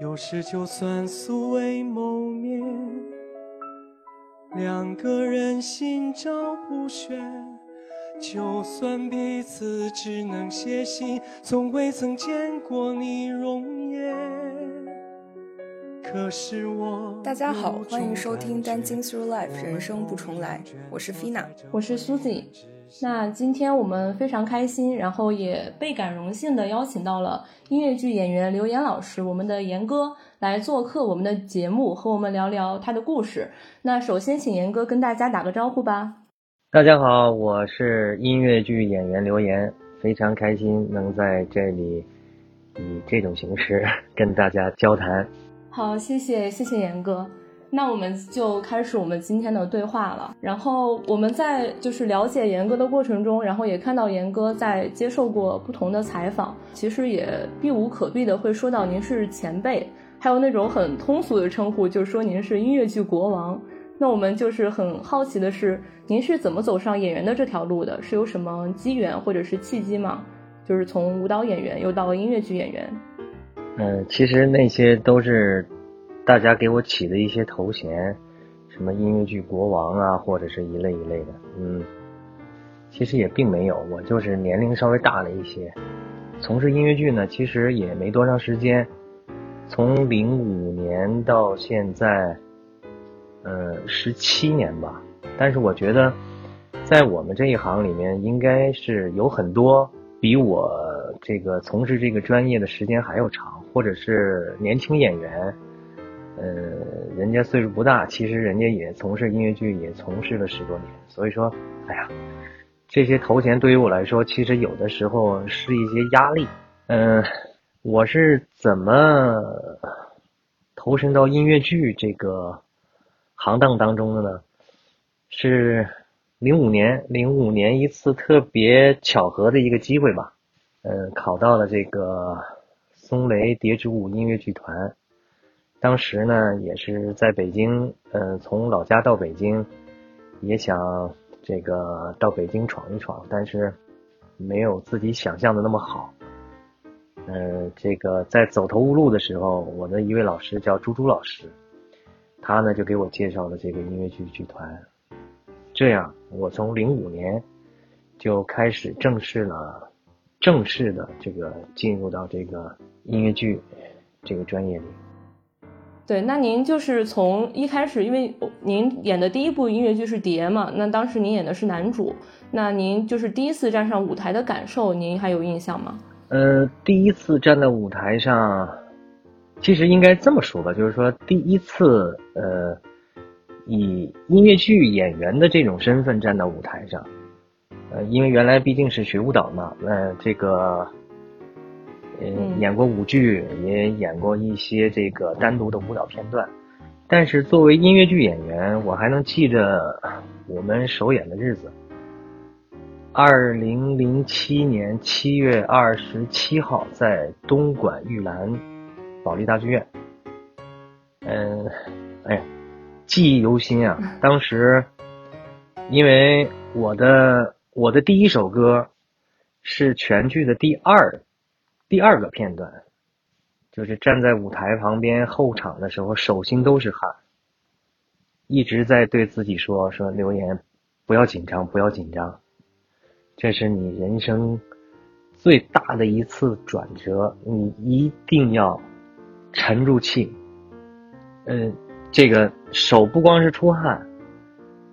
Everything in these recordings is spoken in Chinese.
有时就算素未谋面，两个人心照不宣。就算彼此只能写信，从未曾见过你容颜。可是我大家好，欢迎收听《Dancing Through Life》，人生不重来。我是 Fina，我是 Susie。那今天我们非常开心，然后也倍感荣幸的邀请到了音乐剧演员刘岩老师，我们的岩哥来做客我们的节目，和我们聊聊他的故事。那首先请岩哥跟大家打个招呼吧。大家好，我是音乐剧演员刘岩，非常开心能在这里以这种形式跟大家交谈。好，谢谢谢谢岩哥。那我们就开始我们今天的对话了。然后我们在就是了解严哥的过程中，然后也看到严哥在接受过不同的采访，其实也避无可避的会说到您是前辈，还有那种很通俗的称呼，就是说您是音乐剧国王。那我们就是很好奇的是，您是怎么走上演员的这条路的？是有什么机缘或者是契机吗？就是从舞蹈演员又到音乐剧演员。嗯，其实那些都是大家给我起的一些头衔，什么音乐剧国王啊，或者是一类一类的。嗯，其实也并没有，我就是年龄稍微大了一些。从事音乐剧呢，其实也没多长时间，从零五年到现在。呃，十七年吧，但是我觉得，在我们这一行里面，应该是有很多比我这个从事这个专业的时间还要长，或者是年轻演员，呃，人家岁数不大，其实人家也从事音乐剧，也从事了十多年。所以说，哎呀，这些头衔对于我来说，其实有的时候是一些压力。嗯，我是怎么投身到音乐剧这个？行当当中的呢，是零五年，零五年一次特别巧合的一个机会吧，嗯，考到了这个松雷蝶之舞音乐剧团。当时呢，也是在北京，嗯，从老家到北京，也想这个到北京闯一闯，但是没有自己想象的那么好。嗯，这个在走投无路的时候，我的一位老师叫朱朱老师。他呢就给我介绍了这个音乐剧剧团，这样我从零五年就开始正式了，正式的这个进入到这个音乐剧这个专业里。对，那您就是从一开始，因为您演的第一部音乐剧是《蝶》嘛，那当时您演的是男主，那您就是第一次站上舞台的感受，您还有印象吗？呃，第一次站在舞台上。其实应该这么说吧，就是说第一次，呃，以音乐剧演员的这种身份站到舞台上，呃，因为原来毕竟是学舞蹈嘛，呃，这个，嗯，演过舞剧，也演过一些这个单独的舞蹈片段，但是作为音乐剧演员，我还能记着我们首演的日子，二零零七年七月二十七号，在东莞玉兰。保利大剧院，嗯，哎呀，记忆犹新啊！当时，因为我的我的第一首歌是全剧的第二第二个片段，就是站在舞台旁边候场的时候，手心都是汗，一直在对自己说说留言，不要紧张，不要紧张，这是你人生最大的一次转折，你一定要。沉住气，嗯，这个手不光是出汗，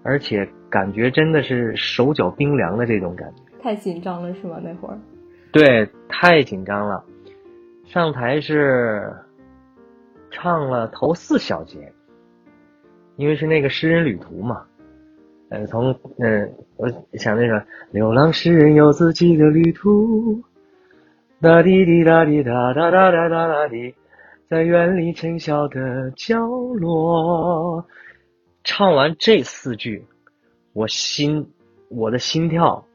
而且感觉真的是手脚冰凉的这种感觉。太紧张了是吗？那会儿？对，太紧张了。上台是唱了头四小节，因为是那个诗人旅途嘛。嗯，从嗯，我想那个流浪诗人有自己的旅途，哒滴滴哒滴哒哒哒哒哒哒滴。在远离尘嚣的角落，唱完这四句，我心我的心跳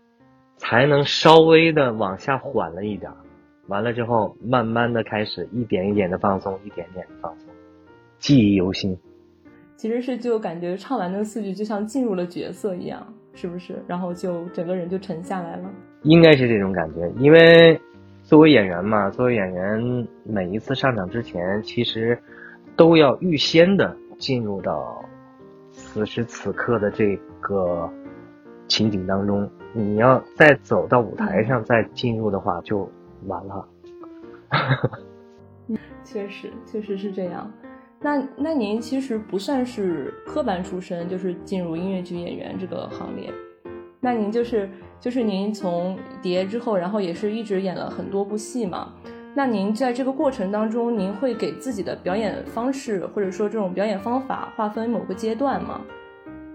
才能稍微的往下缓了一点。完了之后，慢慢的开始一点一点的放松，一点点的放松，记忆犹新。其实是就感觉唱完那四句，就像进入了角色一样，是不是？然后就整个人就沉下来了。应该是这种感觉，因为。作为演员嘛，作为演员，每一次上场之前，其实都要预先的进入到此时此刻的这个情景当中。你要再走到舞台上再进入的话，就晚了。确实，确实是这样。那那您其实不算是科班出身，就是进入音乐剧演员这个行列。那您就是就是您从蝶之后，然后也是一直演了很多部戏嘛。那您在这个过程当中，您会给自己的表演方式或者说这种表演方法划分某个阶段吗？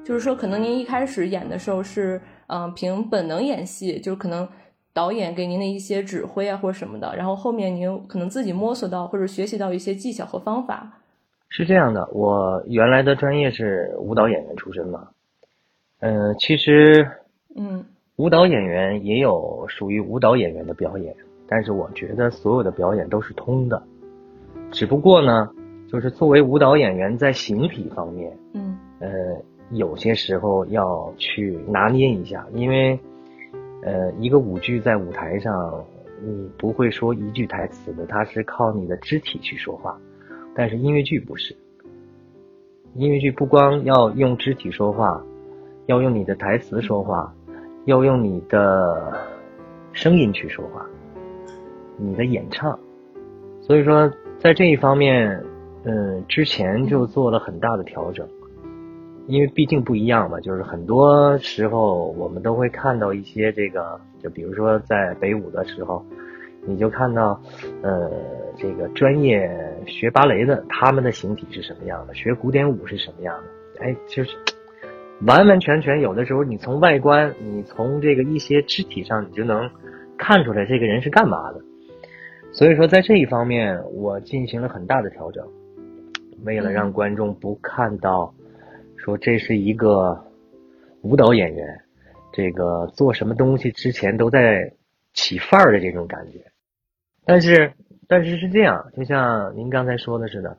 就是说，可能您一开始演的时候是嗯凭本能演戏，就是可能导演给您的一些指挥啊或者什么的，然后后面您可能自己摸索到或者学习到一些技巧和方法。是这样的，我原来的专业是舞蹈演员出身嘛。嗯，其实。嗯，舞蹈演员也有属于舞蹈演员的表演，但是我觉得所有的表演都是通的，只不过呢，就是作为舞蹈演员在形体方面，嗯，呃，有些时候要去拿捏一下，因为，呃，一个舞剧在舞台上，你不会说一句台词的，它是靠你的肢体去说话，但是音乐剧不是，音乐剧不光要用肢体说话，要用你的台词说话。要用你的声音去说话，你的演唱，所以说在这一方面，嗯，之前就做了很大的调整，因为毕竟不一样嘛，就是很多时候我们都会看到一些这个，就比如说在北舞的时候，你就看到，呃，这个专业学芭蕾的他们的形体是什么样的，学古典舞是什么样的，哎，就是。完完全全，有的时候你从外观，你从这个一些肢体上，你就能看出来这个人是干嘛的。所以说，在这一方面，我进行了很大的调整，为了让观众不看到说这是一个舞蹈演员，这个做什么东西之前都在起范儿的这种感觉。但是，但是是这样，就像您刚才说的似的，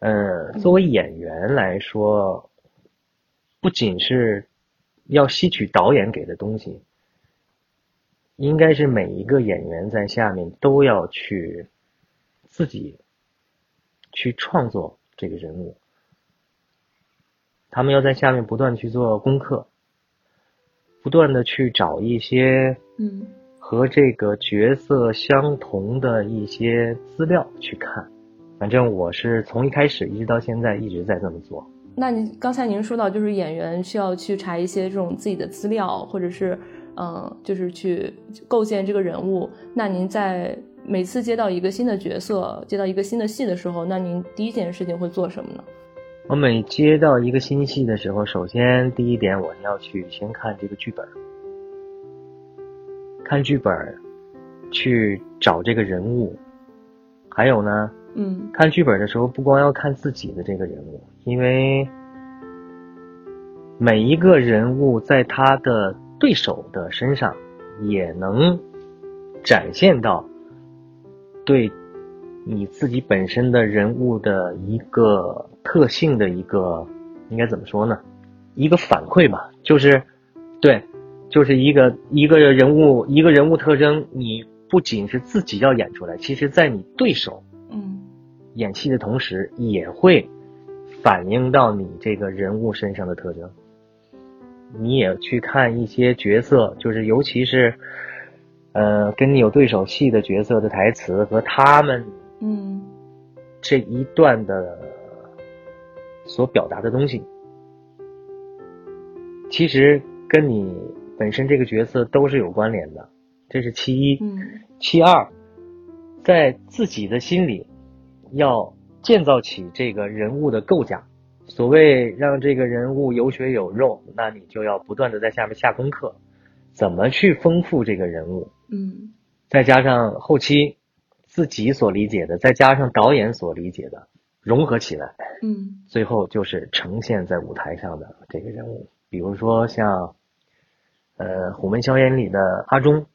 嗯，作为演员来说。不仅是要吸取导演给的东西，应该是每一个演员在下面都要去自己去创作这个人物。他们要在下面不断去做功课，不断的去找一些嗯和这个角色相同的一些资料去看。反正我是从一开始一直到现在一直在这么做。那您刚才您说到，就是演员需要去查一些这种自己的资料，或者是，嗯，就是去构建这个人物。那您在每次接到一个新的角色，接到一个新的戏的时候，那您第一件事情会做什么呢？我每接到一个新戏的时候，首先第一点我要去先看这个剧本，看剧本，去找这个人物，还有呢。嗯，看剧本的时候，不光要看自己的这个人物，因为每一个人物在他的对手的身上，也能展现到对你自己本身的人物的一个特性的一个，应该怎么说呢？一个反馈吧，就是对，就是一个一个人物一个人物特征，你不仅是自己要演出来，其实在你对手嗯。演戏的同时，也会反映到你这个人物身上的特征。你也去看一些角色，就是尤其是，呃，跟你有对手戏的角色的台词和他们，嗯，这一段的所表达的东西，其实跟你本身这个角色都是有关联的。这是其一。嗯。其二，在自己的心里。要建造起这个人物的构架，所谓让这个人物有血有肉，那你就要不断的在下面下功课，怎么去丰富这个人物？嗯，再加上后期自己所理解的，再加上导演所理解的，融合起来，嗯，最后就是呈现在舞台上的这个人物。比如说像，呃，《虎门销烟》里的阿忠。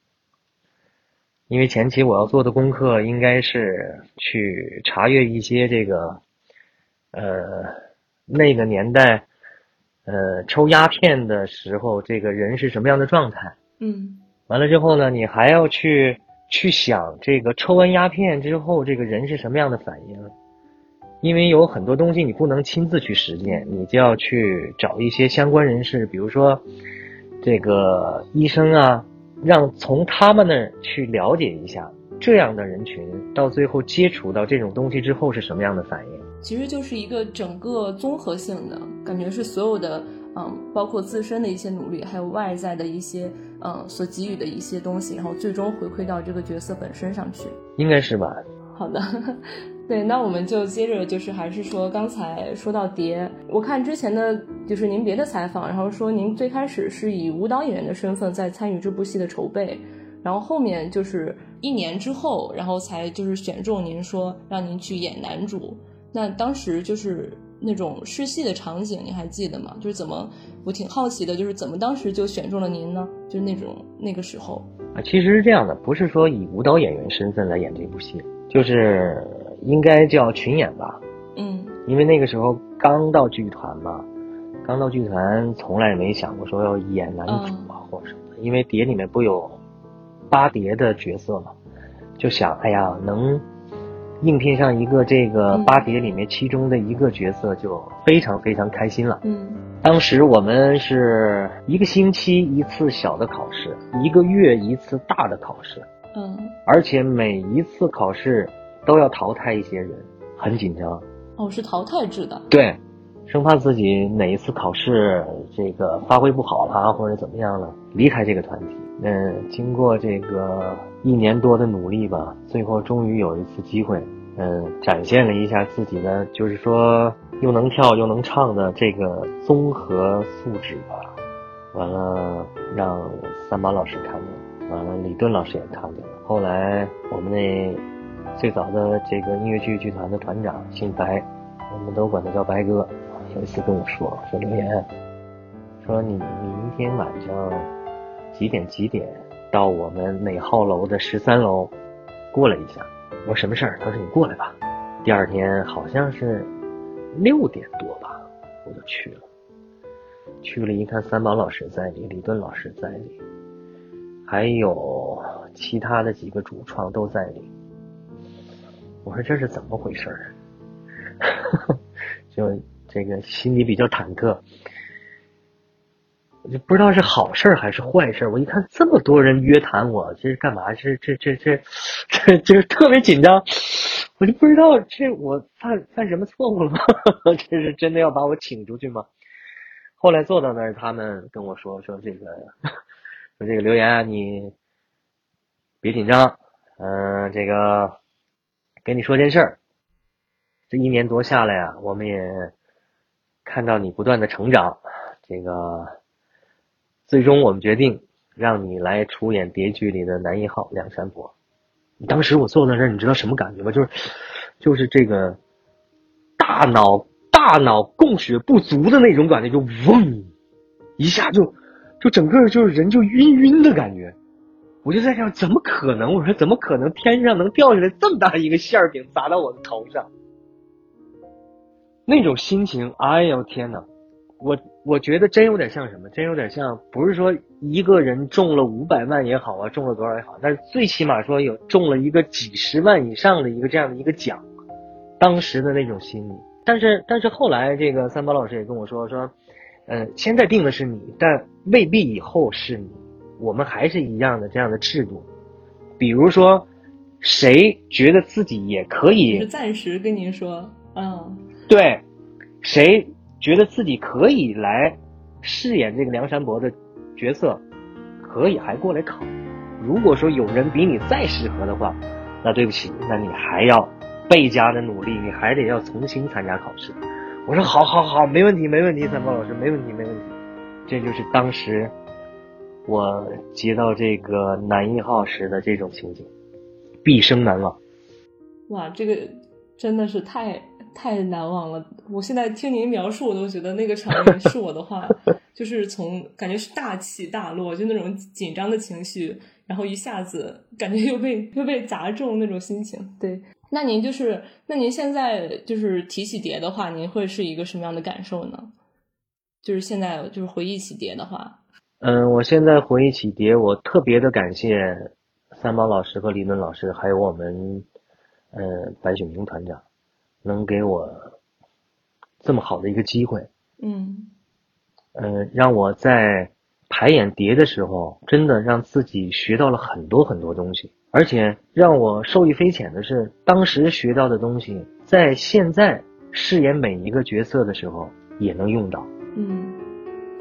因为前期我要做的功课应该是去查阅一些这个，呃，那个年代，呃，抽鸦片的时候，这个人是什么样的状态？嗯。完了之后呢，你还要去去想这个抽完鸦片之后，这个人是什么样的反应。因为有很多东西你不能亲自去实践，你就要去找一些相关人士，比如说这个医生啊，让从他们那儿去了解一下这样的人群到最后接触到这种东西之后是什么样的反应。其实就是一个整个综合性的感觉，是所有的嗯，包括自身的一些努力，还有外在的一些嗯所给予的一些东西，然后最终回馈到这个角色本身上去。应该是吧？好的。对，那我们就接着就是还是说刚才说到蝶，我看之前的就是您别的采访，然后说您最开始是以舞蹈演员的身份在参与这部戏的筹备，然后后面就是一年之后，然后才就是选中您说让您去演男主。那当时就是那种试戏的场景，您还记得吗？就是怎么我挺好奇的，就是怎么当时就选中了您呢？就是那种那个时候啊，其实是这样的，不是说以舞蹈演员身份来演这部戏，就是。应该叫群演吧，嗯，因为那个时候刚到剧团嘛，刚到剧团，从来也没想过说要演男主啊或者什么的，因为碟里面不有八碟的角色嘛，就想哎呀能应聘上一个这个八碟里面其中的一个角色就非常非常开心了。嗯，当时我们是一个星期一次小的考试，一个月一次大的考试，嗯，而且每一次考试。都要淘汰一些人，很紧张。哦，是淘汰制的。对，生怕自己哪一次考试这个发挥不好了，或者怎么样了，离开这个团体。嗯，经过这个一年多的努力吧，最后终于有一次机会，嗯，展现了一下自己的，就是说又能跳又能唱的这个综合素质吧。完了，让三宝老师看见了，完了李顿老师也看见了。后来我们那。最早的这个音乐剧剧团的团长姓白，我们都管他叫白哥。有一次跟我说：“说刘岩，说你明天晚上几点几点到我们哪号楼的十三楼过来一下。”我说：“什么事儿？”他说：“你过来吧。”第二天好像是六点多吧，我就去了。去了一看，三宝老师在里，李顿老师在里，还有其他的几个主创都在里。我说这是怎么回事儿？就这个心里比较忐忑，我就不知道是好事还是坏事。我一看这么多人约谈我，这是干嘛？这这这这这就是特别紧张，我就不知道这我犯犯什么错误了吗？这是真的要把我请出去吗？后来坐到那儿，他们跟我说说这个说这个留言，你别紧张，嗯，这个。跟你说件事儿，这一年多下来呀，我们也看到你不断的成长。这个最终我们决定让你来出演谍剧里的男一号梁山伯。当时我坐在这儿，你知道什么感觉吗？就是就是这个大脑大脑供血不足的那种感觉，就嗡一下就就整个就是人就晕晕的感觉。我就在想，怎么可能？我说怎么可能？天上能掉下来这么大一个馅饼砸到我的头上？那种心情，哎呦天哪！我我觉得真有点像什么？真有点像，不是说一个人中了五百万也好啊，中了多少也好，但是最起码说有中了一个几十万以上的一个这样的一个奖，当时的那种心理。但是但是后来这个三宝老师也跟我说说，嗯，现在定的是你，但未必以后是你。我们还是一样的这样的制度，比如说，谁觉得自己也可以，暂时跟您说，嗯，对，谁觉得自己可以来饰演这个梁山伯的角色，可以还过来考。如果说有人比你再适合的话，那对不起，那你还要倍加的努力，你还得要重新参加考试。我说好，好，好，没问题，没问题，三宝老师，没问题，没问题。这就是当时。我接到这个男一号时的这种情景，毕生难忘。哇，这个真的是太太难忘了！我现在听您描述，我都觉得那个场面是我的话，就是从感觉是大起大落，就那种紧张的情绪，然后一下子感觉又被又被砸中那种心情。对，那您就是那您现在就是提起碟的话，您会是一个什么样的感受呢？就是现在就是回忆起碟的话。嗯，我现在回忆起蝶，我特别的感谢三毛老师和李伦老师，还有我们，呃，白雪明团长，能给我这么好的一个机会，嗯，呃，让我在排演碟的时候，真的让自己学到了很多很多东西，而且让我受益匪浅的是，当时学到的东西，在现在饰演每一个角色的时候也能用到。嗯，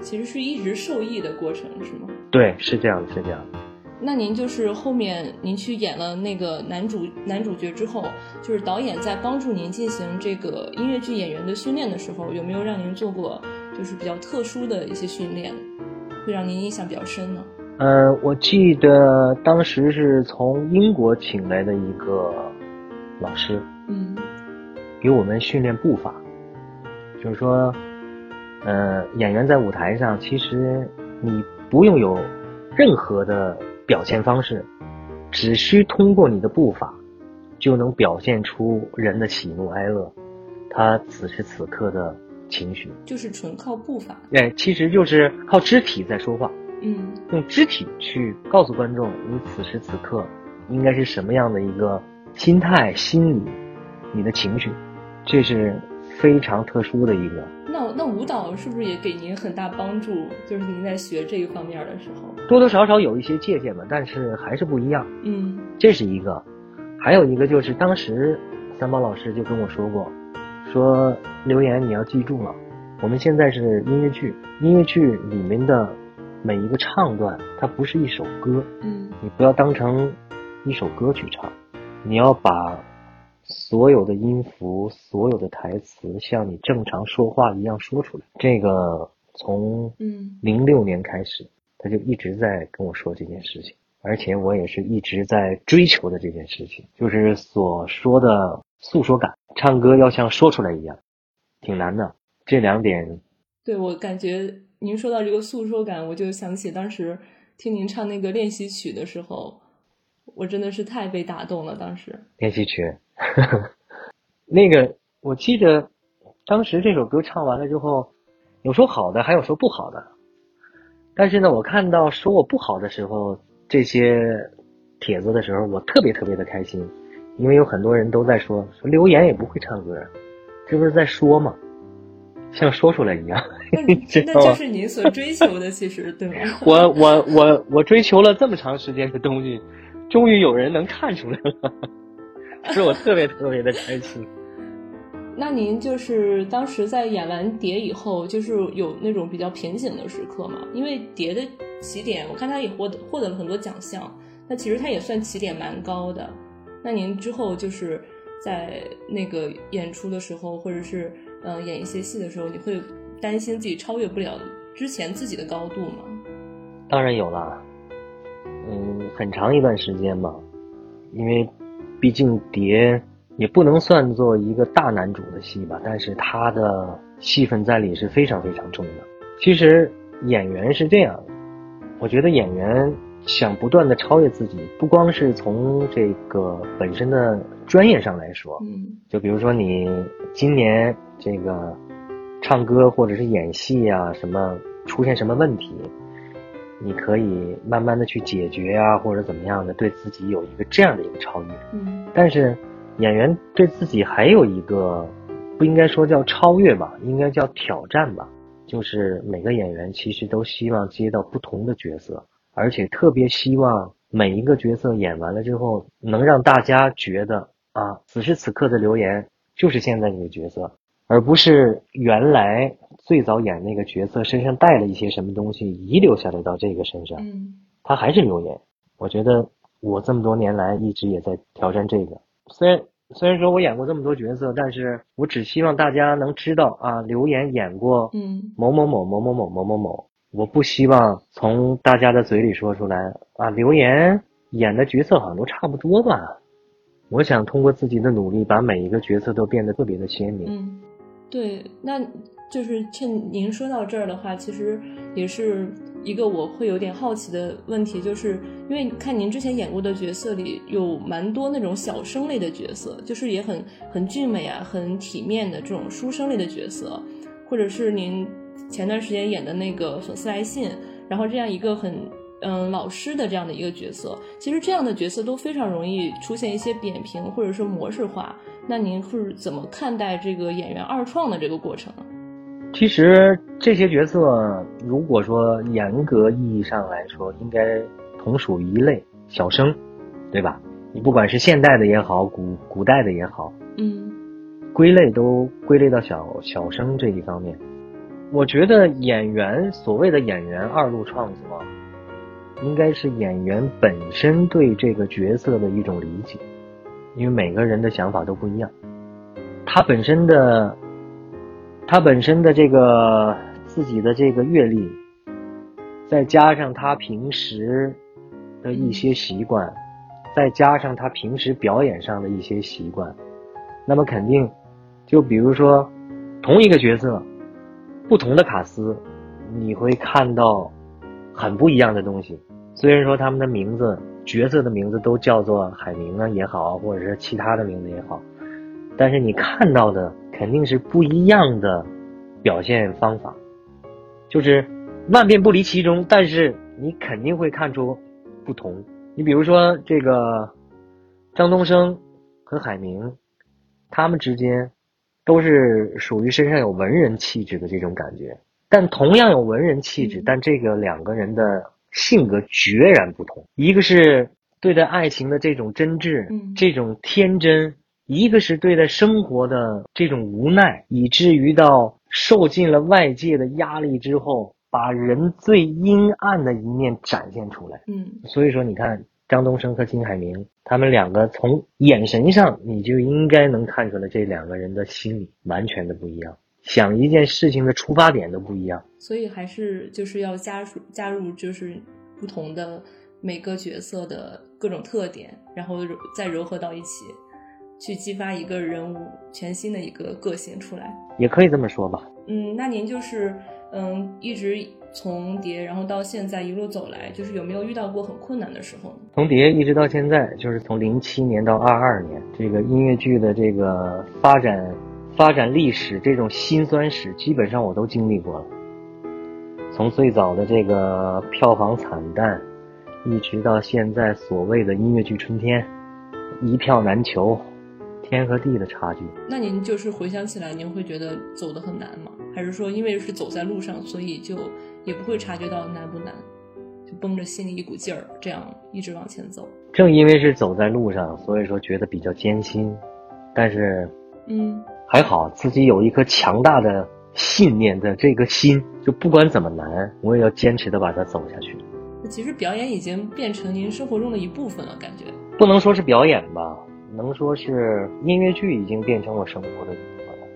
其实是一直受益的过程，是吗？对，是这样的，是这样的。那您就是后面您去演了那个男主男主角之后，就是导演在帮助您进行这个音乐剧演员的训练的时候，有没有让您做过就是比较特殊的一些训练，会让您印象比较深呢？呃，我记得当时是从英国请来的一个老师，嗯给我们训练步伐，就是说，呃，演员在舞台上，其实你不用有任何的表现方式，只需通过你的步伐，就能表现出人的喜怒哀乐，他此时此刻的情绪。就是纯靠步伐。哎，其实就是靠肢体在说话，嗯用肢体去告诉观众你此时此刻应该是什么样的一个心态、心理，你的情绪，这是非常特殊的一个。那那舞蹈是不是也给您很大帮助？就是您在学这一方面的时候，多多少少有一些借鉴吧，但是还是不一样。嗯这是一个，还有一个就是当时三毛老师就跟我说过，说刘岩你要记住了，我们现在是音乐剧，音乐剧里面的每一个唱段，它不是一首歌，嗯你不要当成一首歌去唱，你要把所有的音符、所有的台词像你正常说话一样说出来。这个从嗯零六年开始，他就一直在跟我说这件事情，而且我也是一直在追求的这件事情，就是所说的诉说感，唱歌要像说出来一样，挺难的。这两点，对我感觉您说到这个诉说感，我就想起当时听您唱那个练习曲的时候，我真的是太被打动了。当时，练习曲，那个我记得当时这首歌唱完了之后，有说好的，还有说不好的。但是呢，我看到说我不好的时候，这些帖子的时候，我特别特别的开心，因为有很多人都在说说留言也不会唱歌，这不是在说吗？像说出来一样。那就是您所追求的，其实对吗？我我我我追求了这么长时间的东西，终于有人能看出来了，是我特别特别的开心。那您就是当时在演完蝶以后，就是有那种比较瓶颈的时刻嘛？因为蝶的起点，我看他也获得获得了很多奖项，那其实他也算起点蛮高的。那您之后就是在那个演出的时候，或者是嗯、呃演一些戏的时候，你会担心自己超越不了之前自己的高度吗？当然有了，嗯，很长一段时间吧，因为毕竟蝶也不能算作一个大男主的戏吧，但是他的戏份在里是非常非常重的。其实演员是这样的，我觉得演员想不断的超越自己，不光是从这个本身的专业上来说，嗯就比如说你今年这个唱歌或者是演戏啊，什么出现什么问题，你可以慢慢的去解决啊，或者怎么样的，对自己有一个这样的一个超越。嗯但是演员对自己还有一个不应该说叫超越吧，应该叫挑战吧。就是每个演员其实都希望接到不同的角色，而且特别希望每一个角色演完了之后，能让大家觉得啊，此时此刻的留言就是现在这个角色，而不是原来最早演那个角色身上带了一些什么东西遗留下来到这个身上。嗯他还是留言。我觉得我这么多年来一直也在挑战这个。虽然虽然说我演过这么多角色，但是我只希望大家能知道啊，留言演过嗯某某某某某某某某某。我不希望从大家的嘴里说出来啊，留言演的角色好像都差不多吧。我想通过自己的努力，把每一个角色都变得特别的鲜明。嗯，对，那就是趁您说到这儿的话，其实也是一个我会有点好奇的问题，就是因为看您之前演过的角色里有蛮多那种小生类的角色，就是也很很俊美啊、很体面的这种书生类的角色，或者是您前段时间演的那个粉丝来信，然后这样一个很嗯老师的这样的一个角色。其实这样的角色都非常容易出现一些扁平或者说模式化。那您是怎么看待这个演员二创的这个过程呢？其实这些角色，如果说严格意义上来说，应该同属一类小生，对吧？你不管是现代的也好，古古代的也好，嗯，归类都归类到小小生这一方面。我觉得演员所谓的演员二路创作，应该是演员本身对这个角色的一种理解，因为每个人的想法都不一样，他本身的。他本身的这个自己的这个阅历，再加上他平时的一些习惯，再加上他平时表演上的一些习惯，那么肯定，就比如说同一个角色，不同的卡司，你会看到很不一样的东西。虽然说他们的名字、角色的名字都叫做海明啊也好，或者是其他的名字也好。但是你看到的肯定是不一样的表现方法，就是万变不离其中，但是你肯定会看出不同。你比如说这个张东升和海明，他们之间都是属于身上有文人气质的这种感觉，但同样有文人气质，但这个两个人的性格决然不同。一个是对待爱情的这种真挚，这种天真。一个是对待生活的这种无奈，以至于到受尽了外界的压力之后，把人最阴暗的一面展现出来。嗯，所以说你看张东升和金海明，他们两个从眼神上你就应该能看出来，这两个人的心理完全的不一样，想一件事情的出发点都不一样。所以还是就是要加入加入就是不同的每个角色的各种特点，然后再糅合到一起。去激发一个人物全新的一个个性出来，也可以这么说吧。嗯，那您就是嗯，一直从蝶，然后到现在一路走来，就是有没有遇到过很困难的时候呢？从蝶一直到现在，就是从零七年到二二年，这个音乐剧的这个发展发展历史，这种辛酸史，基本上我都经历过了。从最早的这个票房惨淡，一直到现在所谓的音乐剧春天，一票难求。天和地的差距。那您就是回想起来，您会觉得走得很难吗？还是说因为是走在路上，所以就也不会察觉到难不难，就绷着心里一股劲儿，这样一直往前走？正因为是走在路上，所以说觉得比较艰辛。但是，嗯，还好自己有一颗强大的信念的这个心，就不管怎么难，我也要坚持的把它走下去。其实表演已经变成您生活中的一部分了，感觉不能说是表演吧。能说是音乐剧已经变成我生活的一部分了。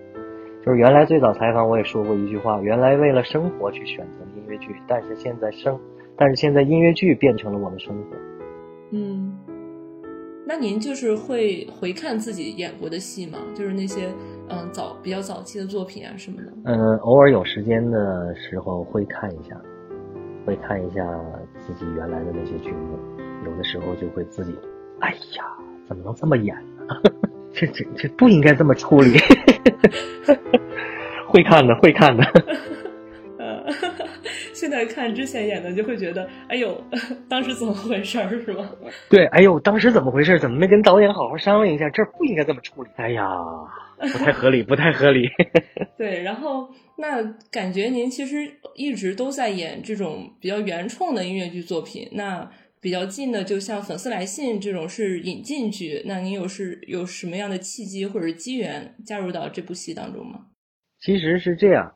就是原来最早采访我也说过一句话：原来为了生活去选择音乐剧，但是现在生，但是现在音乐剧变成了我的生活。嗯，那您就是会回看自己演过的戏吗？就是那些嗯早比较早期的作品啊什么的。嗯，偶尔有时间的时候会看一下，会看一下自己原来的那些剧目，有的时候就会自己，哎呀。怎么能这么演呢？这这这不应该这么处理。会看的，会看的。呃，现在看之前演的，就会觉得，哎呦，当时怎么回事儿，是吧？对，哎呦，当时怎么回事？怎么没跟导演好好商量一下？这不应该这么处理。哎呀，不太合理，不太合理。对，然后那感觉您其实一直都在演这种比较原创的音乐剧作品，那。比较近的，就像《粉丝来信》这种是引进剧，那您有是有什么样的契机或者机缘加入到这部戏当中吗？其实是这样，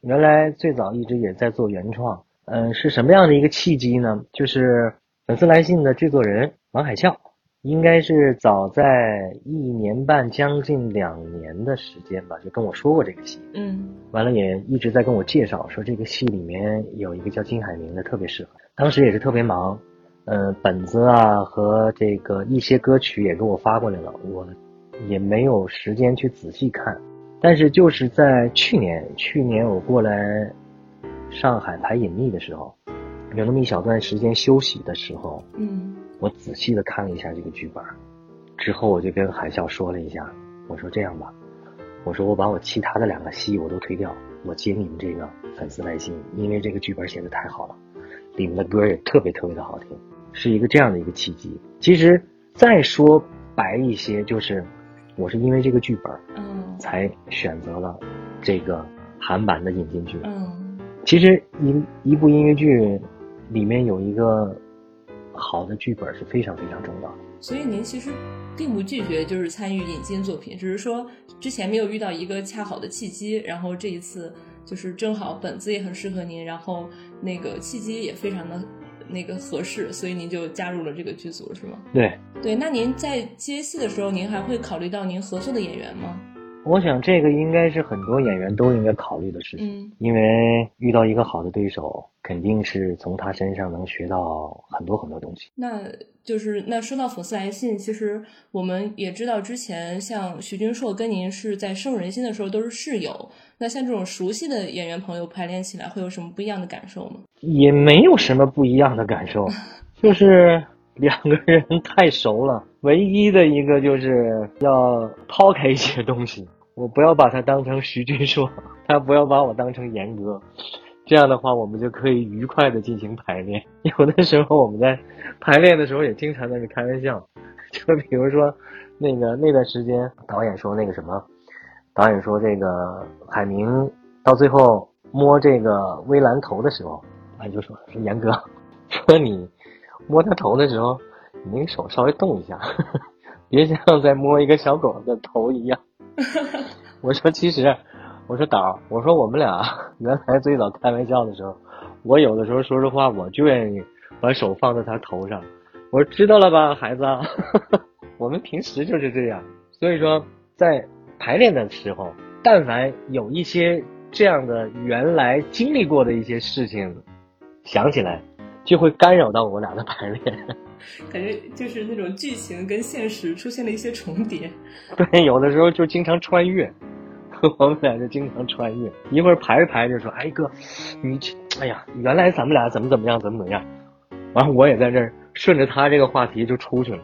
原来最早一直也在做原创，嗯，是什么样的一个契机呢？就是《粉丝来信》的制作人王海啸，应该是早在一年半将近两年的时间吧，就跟我说过这个戏，嗯，完了也一直在跟我介绍说这个戏里面有一个叫金海明的特别适合，当时也是特别忙。呃，本子啊和这个一些歌曲也给我发过来了，我也没有时间去仔细看。但是就是在去年，去年我过来上海排《隐秘》的时候，有那么一小段时间休息的时候，嗯，我仔细的看了一下这个剧本，之后我就跟海啸说了一下，我说这样吧，我说我把我其他的两个戏我都推掉，我接你们这个粉丝来信，因为这个剧本写的太好了。里面的歌也特别特别的好听，是一个这样的一个契机。其实再说白一些，就是我是因为这个剧本，嗯，才选择了这个韩版的引进剧。嗯，其实一一部音乐剧里面有一个好的剧本是非常非常重要的。所以您其实并不拒绝就是参与引进作品，只是说之前没有遇到一个恰好的契机，然后这一次就是正好本子也很适合您，然后那个契机也非常的那个合适，所以您就加入了这个剧组，是吗？对，对，那您在接戏的时候，您还会考虑到您合作的演员吗？我想这个应该是很多演员都应该考虑的事情，嗯因为遇到一个好的对手，肯定是从他身上能学到很多很多东西。那就是那说到粉丝来信，其实我们也知道，之前像徐君硕跟您是在《深入人心》的时候都是室友。那像这种熟悉的演员朋友排练起来，会有什么不一样的感受吗？也没有什么不一样的感受，就是两个人太熟了。唯一的一个就是要抛开一些东西，我不要把他当成徐军硕，他不要把我当成严哥，这样的话我们就可以愉快的进行排练。有的时候我们在排练的时候也经常在那开玩笑，就比如说那个那段时间导演说那个什么，导演说这个海明到最后摸这个微蓝头的时候，他就说说严哥，说你摸他头的时候，你那个手稍微动一下，别像在摸一个小狗的头一样。我说其实，我说导，我说我们俩原来最早开玩笑的时候，我有的时候说实话，我就愿意把手放在他头上。我说知道了吧，孩子，我们平时就是这样。所以说，在排练的时候，但凡有一些这样的原来经历过的一些事情，想起来，就会干扰到我俩的排练。感觉就是那种剧情跟现实出现了一些重叠。对，有的时候就经常穿越，我们俩就经常穿越。一会儿排着排着说：“哎哥，你这，哎呀，原来咱们俩怎么怎么样，怎么怎么样。”完了，我也在这儿顺着他这个话题就出去了。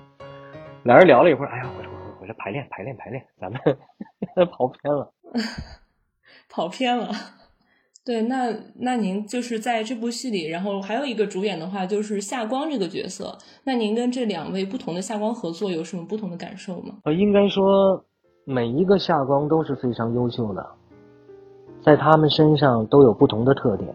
俩人聊了一会儿，哎呀，我说我说排练排练排练，咱们 跑偏了。跑偏了。对，那那您就是在这部戏里，然后还有一个主演的话就是夏光这个角色。那您跟这两位不同的夏光合作有什么不同的感受吗？呃，应该说每一个夏光都是非常优秀的，在他们身上都有不同的特点。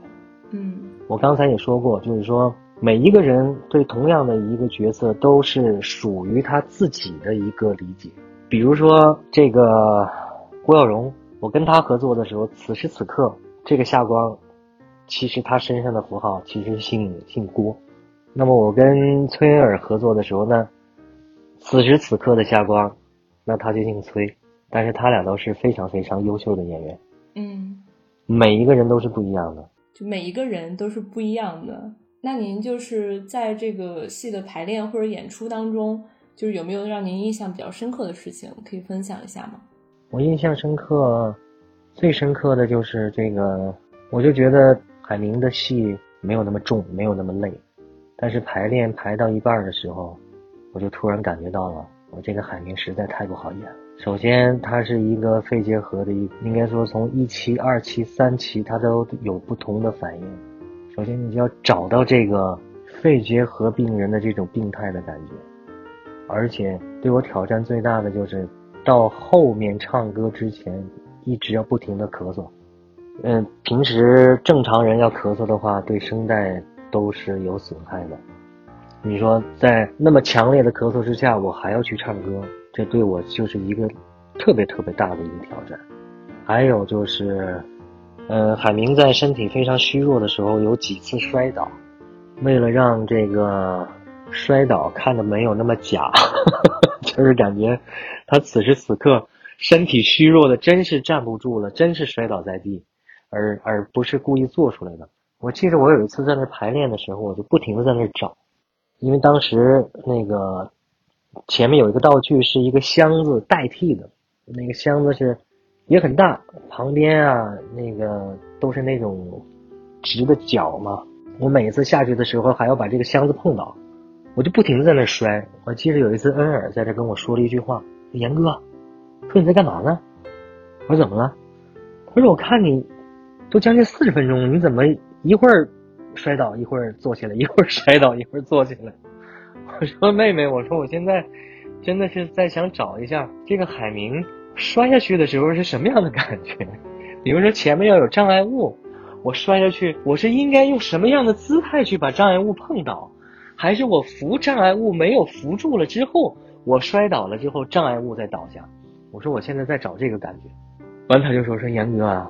嗯我刚才也说过，就是说每一个人对同样的一个角色都是属于他自己的一个理解。比如说这个郭耀荣，我跟他合作的时候，此时此刻这个夏光，其实他身上的符号其实姓姓郭。那么我跟崔恩尔合作的时候呢，此时此刻的夏光，那他就姓崔，但是他俩都是非常非常优秀的演员，嗯，每一个人都是不一样的。就每一个人都是不一样的。那您就是在这个戏的排练或者演出当中，就是有没有让您印象比较深刻的事情，可以分享一下吗？我印象深刻，最深刻的就是这个，我就觉得海明的戏没有那么重，没有那么累，但是排练排到一半的时候，我就突然感觉到了，我这个海明实在太不好演。首先，他是一个肺结核的一，应该说从一期、二期、三期，他都有不同的反应。首先，你就要找到这个肺结核病人的这种病态的感觉，而且对我挑战最大的就是到后面唱歌之前，一直要不停的咳嗽。嗯，平时正常人要咳嗽的话，对声带都是有损害的。你说在那么强烈的咳嗽之下，我还要去唱歌，这对我就是一个特别特别大的一个挑战。还有就是，呃，海明在身体非常虚弱的时候，有几次摔倒，为了让这个摔倒看着没有那么假，就是感觉他此时此刻身体虚弱的，真是站不住了，真是摔倒在地，而而不是故意做出来的。我记得我有一次在那排练的时候，我就不停的在那找，因为当时那个前面有一个道具是一个箱子代替的，那个箱子是也很大，旁边啊那个都是那种直的角嘛。我每次下去的时候还要把这个箱子碰倒，我就不停的在那摔。我记得有一次恩尔在这跟我说了一句话：“严哥，说你在干嘛呢？”我说怎么了？他说我看你都将近四十分钟，你怎么一会儿摔倒，一会儿坐起来，一会儿摔倒，一会儿坐起来。我说妹妹，我说我现在真的是在想找一下这个海明摔下去的时候是什么样的感觉。比如说前面要有障碍物，我摔下去，我是应该用什么样的姿态去把障碍物碰倒，还是我扶障碍物没有扶住了之后，我摔倒了之后障碍物再倒下？我说我现在在找这个感觉。完他就说说严哥啊，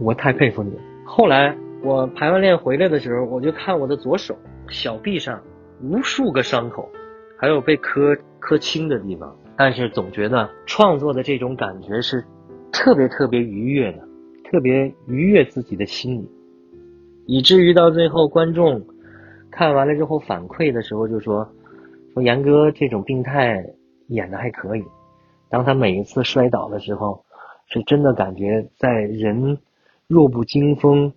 我太佩服你了。后来我排完练回来的时候，我就看我的左手小臂上无数个伤口，还有被磕磕青的地方，但是总觉得创作的这种感觉是特别特别愉悦的，特别愉悦自己的心理，以至于到最后观众看完了之后反馈的时候就说说严哥这种病态演的还可以，当他每一次摔倒的时候。是真的感觉在人弱不禁风，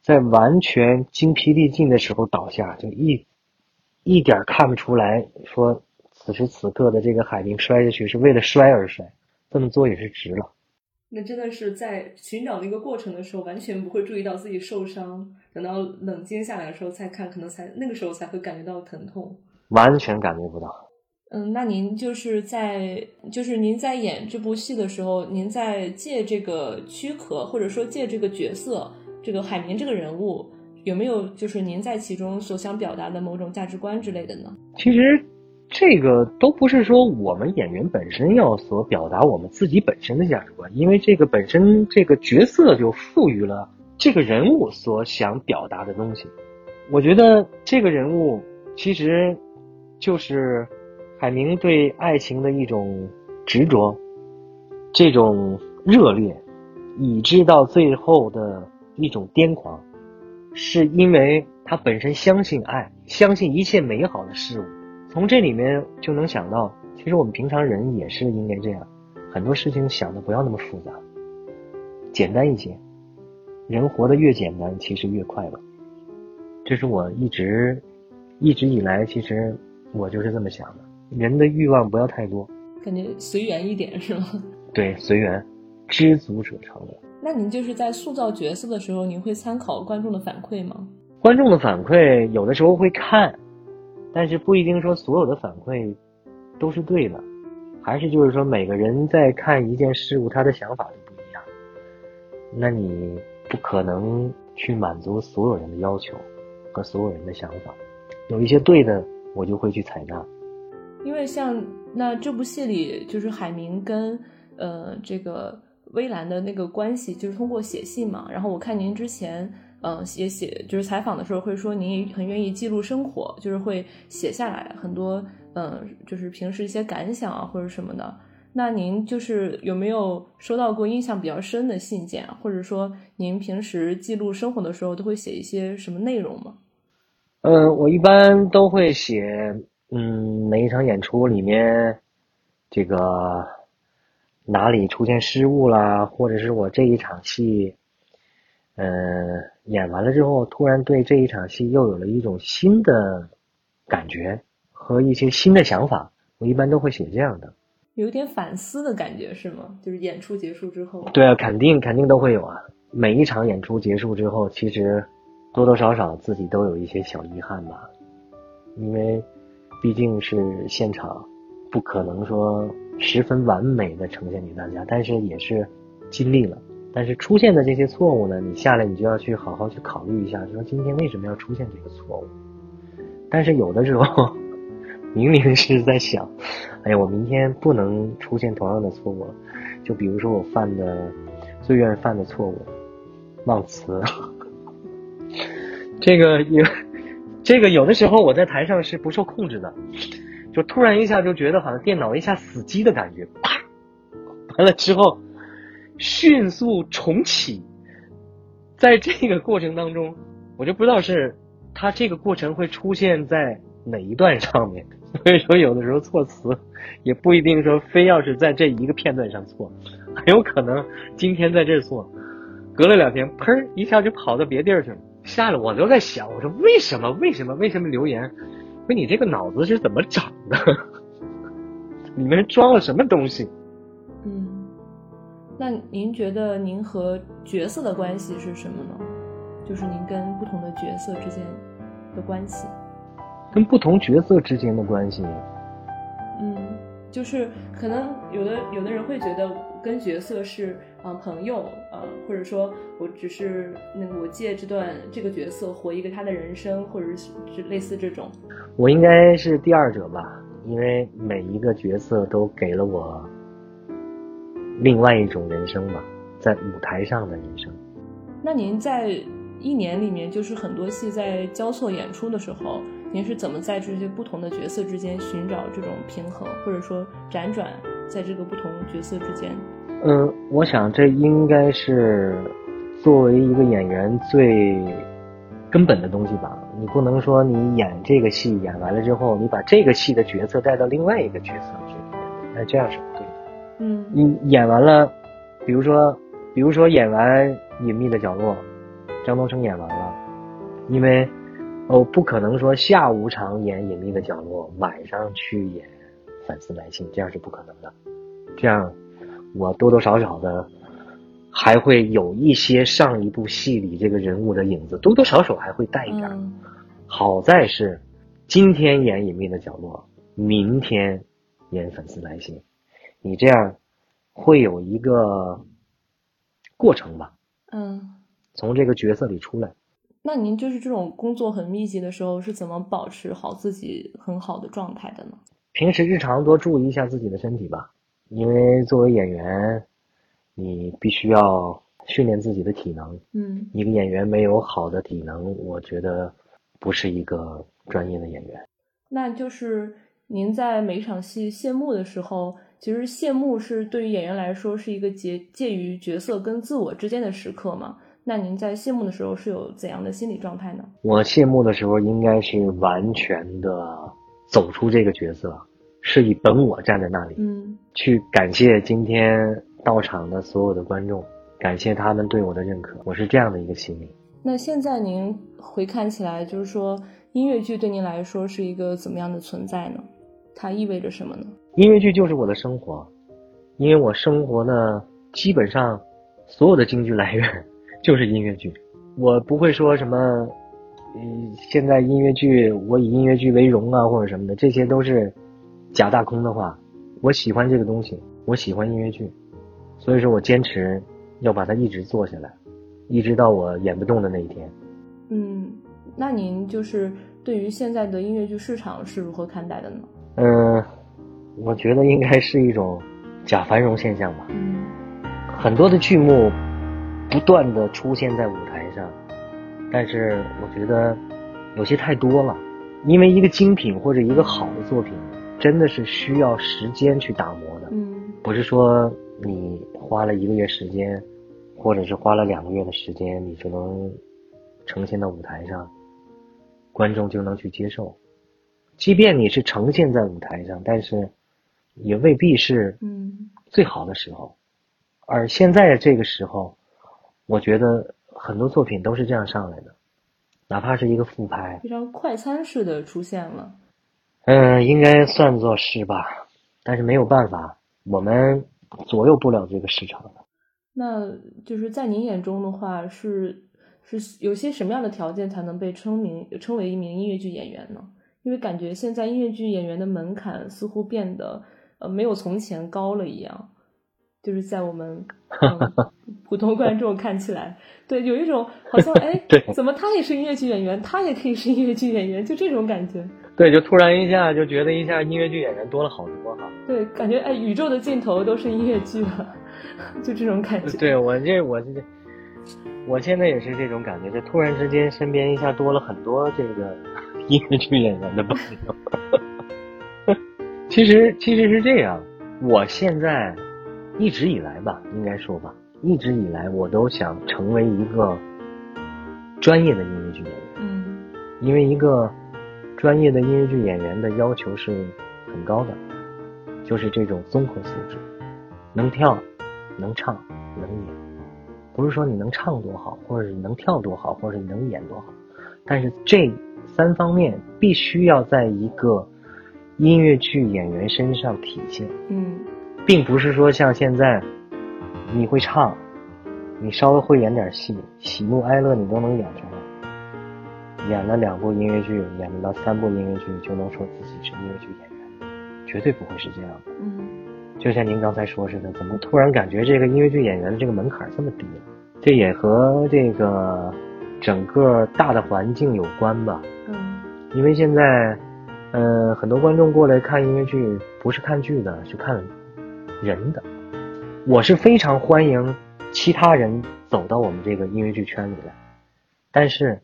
在完全精疲力尽的时候倒下，就一一点看不出来说此时此刻的这个海宁摔下去是为了摔而摔，这么做也是值了。那真的是在寻找那个过程的时候，完全不会注意到自己受伤，等到冷静下来的时候再看，可能才那个时候才会感觉到疼痛，完全感觉不到。嗯，那您就是在就是您在演这部戏的时候，您在借这个躯壳或者说借这个角色，这个海绵这个人物，有没有就是您在其中所想表达的某种价值观之类的呢？其实这个都不是说我们演员本身要所表达我们自己本身的价值观，因为这个本身这个角色就赋予了这个人物所想表达的东西。我觉得这个人物其实就是。海明对爱情的一种执着，这种热烈，以致到最后的一种癫狂，是因为他本身相信爱，相信一切美好的事物。从这里面就能想到，其实我们平常人也是应该这样，很多事情想的不要那么复杂，简单一些。人活得越简单，其实越快乐。这是我一直一直以来，其实我就是这么想的。人的欲望不要太多，感觉随缘一点是吗？对，随缘，知足者常乐。那您就是在塑造角色的时候，您会参考观众的反馈吗？观众的反馈有的时候会看，但是不一定说所有的反馈都是对的，还是就是说每个人在看一件事物，他的想法都不一样。那你不可能去满足所有人的要求和所有人的想法，有一些对的，我就会去采纳。因为像那这部戏里，就是海明跟呃这个微兰的那个关系，就是通过写信嘛。然后我看您之前嗯也写，就是采访的时候会说您也很愿意记录生活，就是会写下来很多嗯就是平时一些感想啊或者什么的。那您就是有没有收到过印象比较深的信件，或者说您平时记录生活的时候都会写一些什么内容吗？嗯，我一般都会写。嗯，每一场演出里面，这个哪里出现失误啦，或者是我这一场戏，嗯，演完了之后，突然对这一场戏又有了一种新的感觉和一些新的想法，我一般都会写这样的，有点反思的感觉是吗？就是演出结束之后，对啊，肯定肯定都会有啊。每一场演出结束之后，其实多多少少自己都有一些小遗憾吧，因为。毕竟是现场，不可能说十分完美的呈现给大家，但是也是尽力了。但是出现的这些错误呢，你下来你就要去好好去考虑一下，说今天为什么要出现这个错误？但是有的时候明明是在想，哎呀，我明天不能出现同样的错误了。就比如说我犯的最愿意犯的错误，忘词，这个也。这个有的时候我在台上是不受控制的，就突然一下就觉得好像电脑一下死机的感觉，啪，完了之后迅速重启，在这个过程当中，我就不知道是它这个过程会出现在哪一段上面，所以说有的时候措辞也不一定说非要是在这一个片段上错，很有可能今天在这错，隔了两天，砰一下就跑到别地儿去了。下来我都在想，我说为什么？为什么？为什么留言？说你这个脑子是怎么长的？里面装了什么东西？嗯，那您觉得您和角色的关系是什么呢？就是您跟不同的角色之间的关系。跟不同角色之间的关系，嗯，就是可能有的有的人会觉得跟角色是啊、呃朋友啊、呃或者说我只是那个我借这段这个角色活一个他的人生，或者是是类似这种。我应该是第二者吧，因为每一个角色都给了我另外一种人生吧，在舞台上的人生。那您在一年里面，就是很多戏在交错演出的时候，您是怎么在这些不同的角色之间寻找这种平衡，或者说辗转在这个不同角色之间？嗯，我想这应该是作为一个演员最根本的东西吧。你不能说你演这个戏演完了之后，你把这个戏的角色带到另外一个角色去，那这样是不对的。嗯你演完了，比如说，比如说演完《隐秘的角落》，张东升演完了，因为哦，不可能说下午场演《隐秘的角落》，晚上去演《反思来信》，这样是不可能的。这样，我多多少少的还会有一些上一部戏里这个人物的影子，多多少少还会带一点好在是今天演《隐秘的角落》，明天演《粉丝来信》，你这样会有一个过程吧，嗯。从这个角色里出来。那您就是这种工作很密集的时候，是怎么保持好自己很好的状态的呢？平时日常多注意一下自己的身体吧，因为作为演员，你必须要训练自己的体能。嗯一个演员没有好的体能，我觉得不是一个专业的演员。那就是您在每一场戏谢幕的时候，其实谢幕是对于演员来说是一个介介于角色跟自我之间的时刻嘛？那您在谢幕的时候是有怎样的心理状态呢？我谢幕的时候应该是完全的走出这个角色，是以本我站在那里，嗯去感谢今天到场的所有的观众，感谢他们对我的认可，我是这样的一个心理。那现在您回看起来，就是说音乐剧对您来说是一个怎么样的存在呢？它意味着什么呢？音乐剧就是我的生活，因为我生活呢，基本上所有的经济来源就是音乐剧。我不会说什么，嗯，现在音乐剧我以音乐剧为荣啊，或者什么的，这些都是假大空的话。我喜欢这个东西，我喜欢音乐剧，所以说我坚持要把它一直做下来，一直到我演不动的那一天。嗯，那您就是对于现在的音乐剧市场是如何看待的呢？嗯，我觉得应该是一种假繁荣现象吧。嗯很多的剧目不断的出现在舞台上，但是我觉得有些太多了，因为一个精品或者一个好的作品，真的是需要时间去打磨的，嗯不是说你花了一个月时间，或者是花了两个月的时间，你就能呈现到舞台上，观众就能去接受。即便你是呈现在舞台上，但是也未必是嗯最好的时候。而现在这个时候，我觉得很多作品都是这样上来的，哪怕是一个复拍，非常快餐式的出现了。嗯，应该算作是吧。但是没有办法，我们左右不了这个市场的。那就是在您眼中的话，是是有些什么样的条件才能被称名称为一名音乐剧演员呢？因为感觉现在音乐剧演员的门槛似乎变得呃没有从前高了一样，就是在我们、嗯、普通观众看起来，对，有一种好像哎 对，怎么他也是音乐剧演员，他也可以是音乐剧演员，就这种感觉。对，就突然一下就觉得一下音乐剧演员多了好多哈。对，感觉哎，宇宙的尽头都是音乐剧了，就这种感觉。对我这我这，我现在也是这种感觉，就突然之间身边一下多了很多这个 音乐剧演员的朋友。其实其实是这样，我现在一直以来吧，应该说吧，一直以来我都想成为一个专业的音乐剧演员，嗯因为一个专业的音乐剧演员的要求是很高的，就是这种综合素质，能跳，能唱，能演。不是说你能唱多好，或者你能跳多好，或者你能演多好，但是这三方面必须要在一个音乐剧演员身上体现，嗯并不是说像现在你会唱，你稍微会演点戏，喜怒哀乐你都能演出来。演了两部音乐剧，演了三部音乐剧，就能说自己是音乐剧演员，绝对不会是这样的。嗯，就像您刚才说似的，怎么突然感觉这个音乐剧演员的这个门槛这么低？这也和这个整个大的环境有关吧。嗯，因为现在，呃，很多观众过来看音乐剧，不是看剧的，是看人的。我是非常欢迎其他人走到我们这个音乐剧圈里来，但是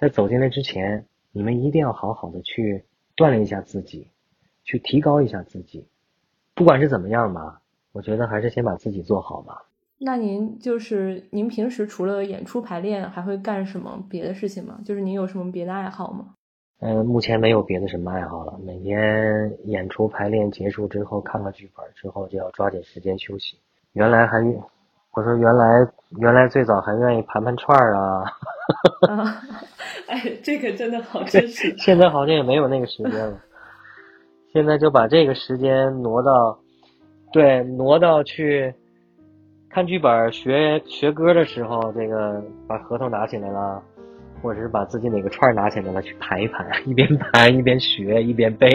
在走进来之前，你们一定要好好的去锻炼一下自己，去提高一下自己。不管是怎么样吧，我觉得还是先把自己做好吧。那您就是您平时除了演出排练，还会干什么别的事情吗？就是您有什么别的爱好吗？嗯，目前没有别的什么爱好了。每天演出排练结束之后，看看剧本之后，就要抓紧时间休息。原来还，我说原来原来最早还愿意盘盘串儿啊。啊，哎，这个真的好真实。现在好像也没有那个时间了。现在就把这个时间挪到，对，挪到去。看剧本学学歌的时候，这个把合同拿起来了，或者是把自己哪个串拿起来了去盘一盘，一边盘一边学一边背。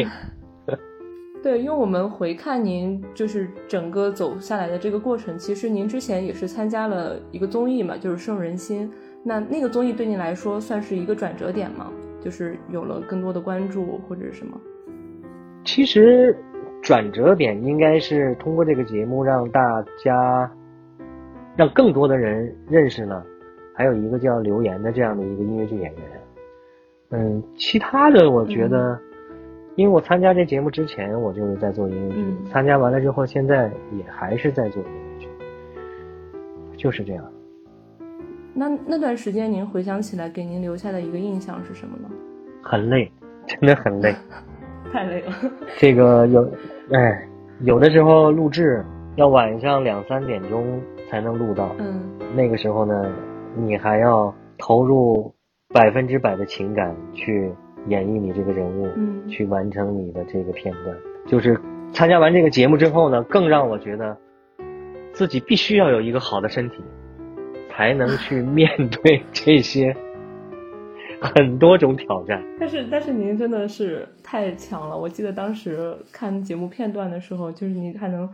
对，因为我们回看您就是整个走下来的这个过程，其实您之前也是参加了一个综艺嘛，就是《胜人心》。那那个综艺对您来说算是一个转折点吗？就是有了更多的关注或者什么？其实转折点应该是通过这个节目让大家。让更多的人认识了，还有一个叫刘岩的这样的一个音乐剧演员。嗯，其他的我觉得，因为我参加这节目之前，我就是在做音乐剧，参加完了之后，现在也还是在做音乐剧，就是这样。那那段时间，您回想起来，给您留下的一个印象是什么呢？很累，真的很累，太累了。这个有，哎，有的时候录制要晚上两三点钟。才能录到，嗯，那个时候呢，你还要投入百分之百的情感去演绎你这个人物，嗯，去完成你的这个片段。就是参加完这个节目之后呢，更让我觉得自己必须要有一个好的身体，才能去 面对这些很多种挑战。但是，但是您真的是太强了。我记得当时看节目片段的时候，就是您还能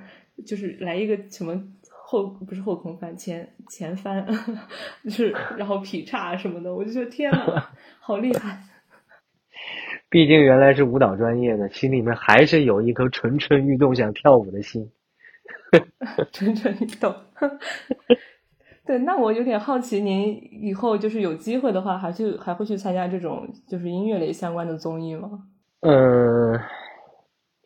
就是来一个什么。后不是后空翻，前前翻，就是然后劈叉什么的，我就觉得天呐，好厉害！毕竟原来是舞蹈专业的，心里面还是有一颗蠢蠢欲动想跳舞的心。蠢蠢欲动。对，那我有点好奇，您以后就是有机会的话，还去还会去参加这种就是音乐类相关的综艺吗？嗯，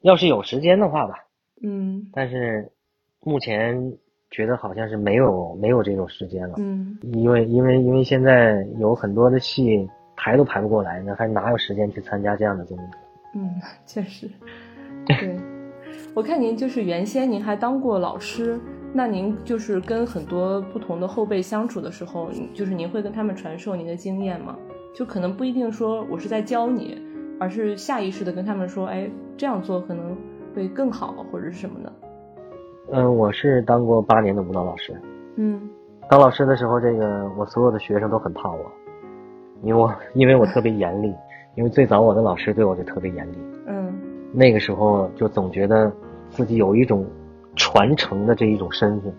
要是有时间的话吧。嗯。但是目前。觉得好像是没有没有这种时间了，嗯，因为因为因为现在有很多的戏排都排不过来那，还哪有时间去参加这样的综艺？嗯，确实，对，我看您就是原先您还当过老师，那您就是跟很多不同的后辈相处的时候，就是您会跟他们传授您的经验吗？就可能不一定说我是在教你，而是下意识的跟他们说，哎，这样做可能会更好，或者是什么的。嗯，我是当过八年的舞蹈老师。嗯，当老师的时候，这个我所有的学生都很怕我，因为我 因为我特别严厉，因为最早我的老师对我就特别严厉。嗯，那个时候就总觉得自己有一种传承的这一种身份，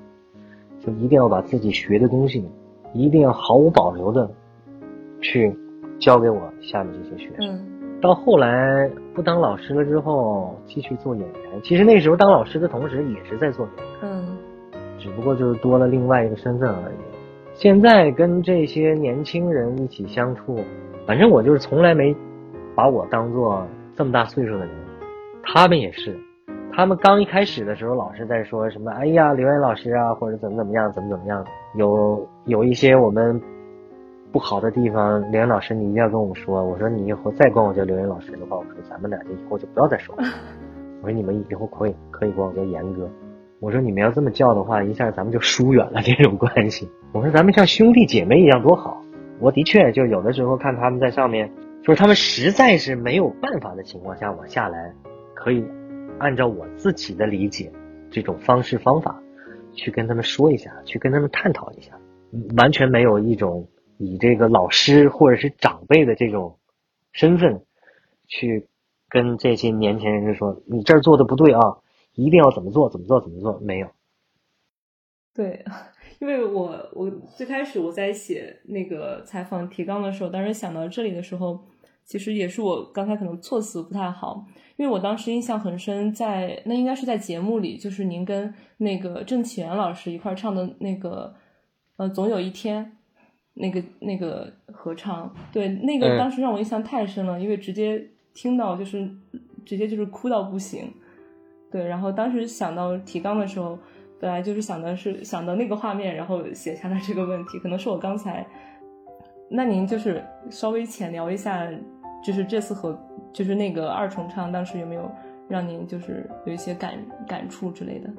就一定要把自己学的东西，一定要毫无保留的去教给我下面这些学生。到后来不当老师了之后，继续做演员。其实那时候当老师的同时，也是在做演员。嗯，只不过就是多了另外一个身份而已。现在跟这些年轻人一起相处，反正我就是从来没把我当做这么大岁数的人。他们也是，他们刚一开始的时候，老是在说什么“哎呀，刘岩老师啊”或者怎么怎么样，怎么怎么样。有有一些我们。不好的地方，刘岩老师，你一定要跟我们说。我说你以后再管我叫刘岩老师的话，我说咱们俩就以后就不要再说了。我说你们以后可以可以管我叫严哥。我说你们要这么叫的话，一下咱们就疏远了这种关系。我说咱们像兄弟姐妹一样多好。我的确就有的时候看他们在上面，就是他们实在是没有办法的情况下，我下来可以按照我自己的理解这种方式方法去跟他们说一下，去跟他们探讨一下。完全没有一种以这个老师或者是长辈的这种身份去跟这些年轻人说你这儿做的不对啊，一定要怎么做怎么做怎么做，没有。对，因为我我最开始我在写那个采访提纲的时候，当时想到这里的时候，其实也是我刚才可能措辞不太好，因为我当时印象很深，在那应该是在节目里，就是您跟那个郑启元老师一块唱的那个。呃，总有一天，那个那个合唱，对那个当时让我印象太深了，因为直接听到就是直接就是哭到不行，对，然后当时想到提纲的时候，本来就是想的是想到那个画面，然后写下了这个问题，可能是我刚才，那您就是稍微浅聊一下，就是这次和就是那个二重唱，当时有没有让您就是有一些感感触之类的？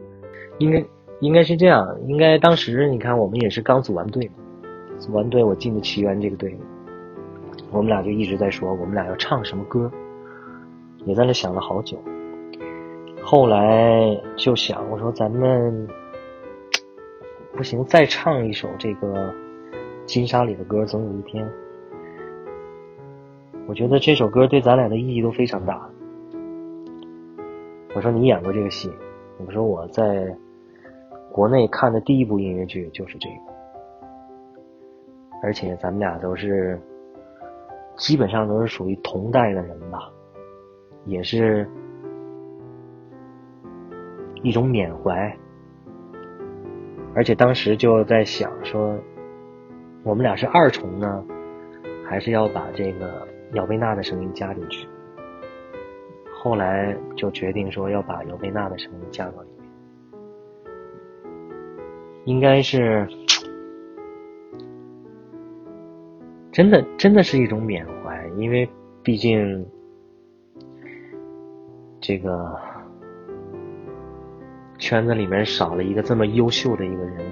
应该。应该是这样，应该当时你看我们也是刚组完队，组完队我进的奇缘这个队，我们俩就一直在说我们俩要唱什么歌，也在那想了好久。后来就想我说咱们不行，再唱一首这个金沙里的歌，总有一天。我觉得这首歌对咱俩的意义都非常大。我说你演过这个戏，我说我在。国内看的第一部音乐剧就是这个，而且咱们俩都是基本上都是属于同代的人吧，也是一种缅怀。而且当时就在想说，我们俩是二重呢，还是要把这个姚贝娜的声音加进去？后来就决定说要把姚贝娜的声音加到里面。应该是真的，真的是一种缅怀，因为毕竟这个圈子里面少了一个这么优秀的一个人，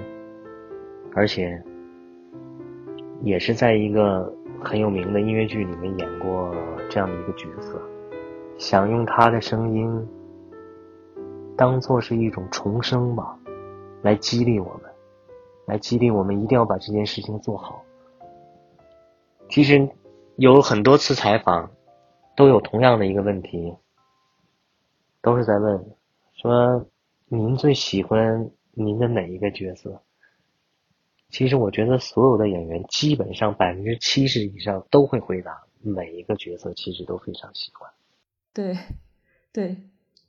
而且也是在一个很有名的音乐剧里面演过这样的一个角色，想用他的声音当做是一种重生吧。来激励我们，来激励我们，一定要把这件事情做好。其实有很多次采访，都有同样的一个问题，都是在问说您最喜欢您的哪一个角色？其实我觉得所有的演员基本上百分之七十以上都会回答每一个角色，其实都非常喜欢。对，对，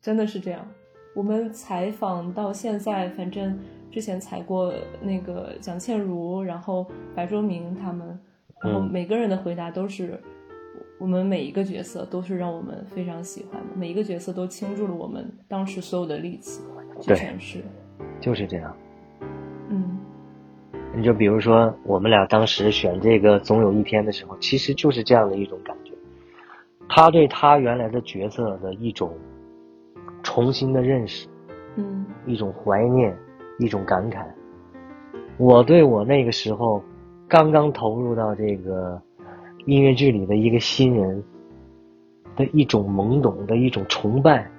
真的是这样。我们采访到现在，反正之前采过那个蒋倩茹，然后白卓明他们，然后每个人的回答都是，我们每一个角色都是让我们非常喜欢的，每一个角色都倾注了我们当时所有的力气去诠释，就是这样。嗯，你就比如说我们俩当时选这个总有一天的时候，其实就是这样的一种感觉，他对他原来的角色的一种。重新的认识，嗯，一种怀念，一种感慨。我对我那个时候刚刚投入到这个音乐剧里的一个新人的一种懵懂的一种崇拜，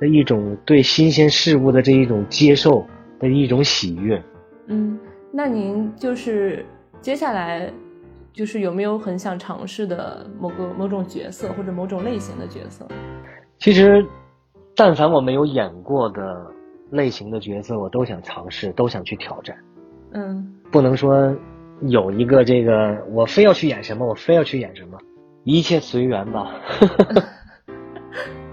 的一种对新鲜事物的这一种接受的一种喜悦。嗯，那您就是接下来就是有没有很想尝试的某个某种角色或者某种类型的角色？其实。但凡我没有演过的类型的角色，我都想尝试，都想去挑战。嗯，不能说有一个这个我非要去演什么，我非要去演什么，一切随缘吧。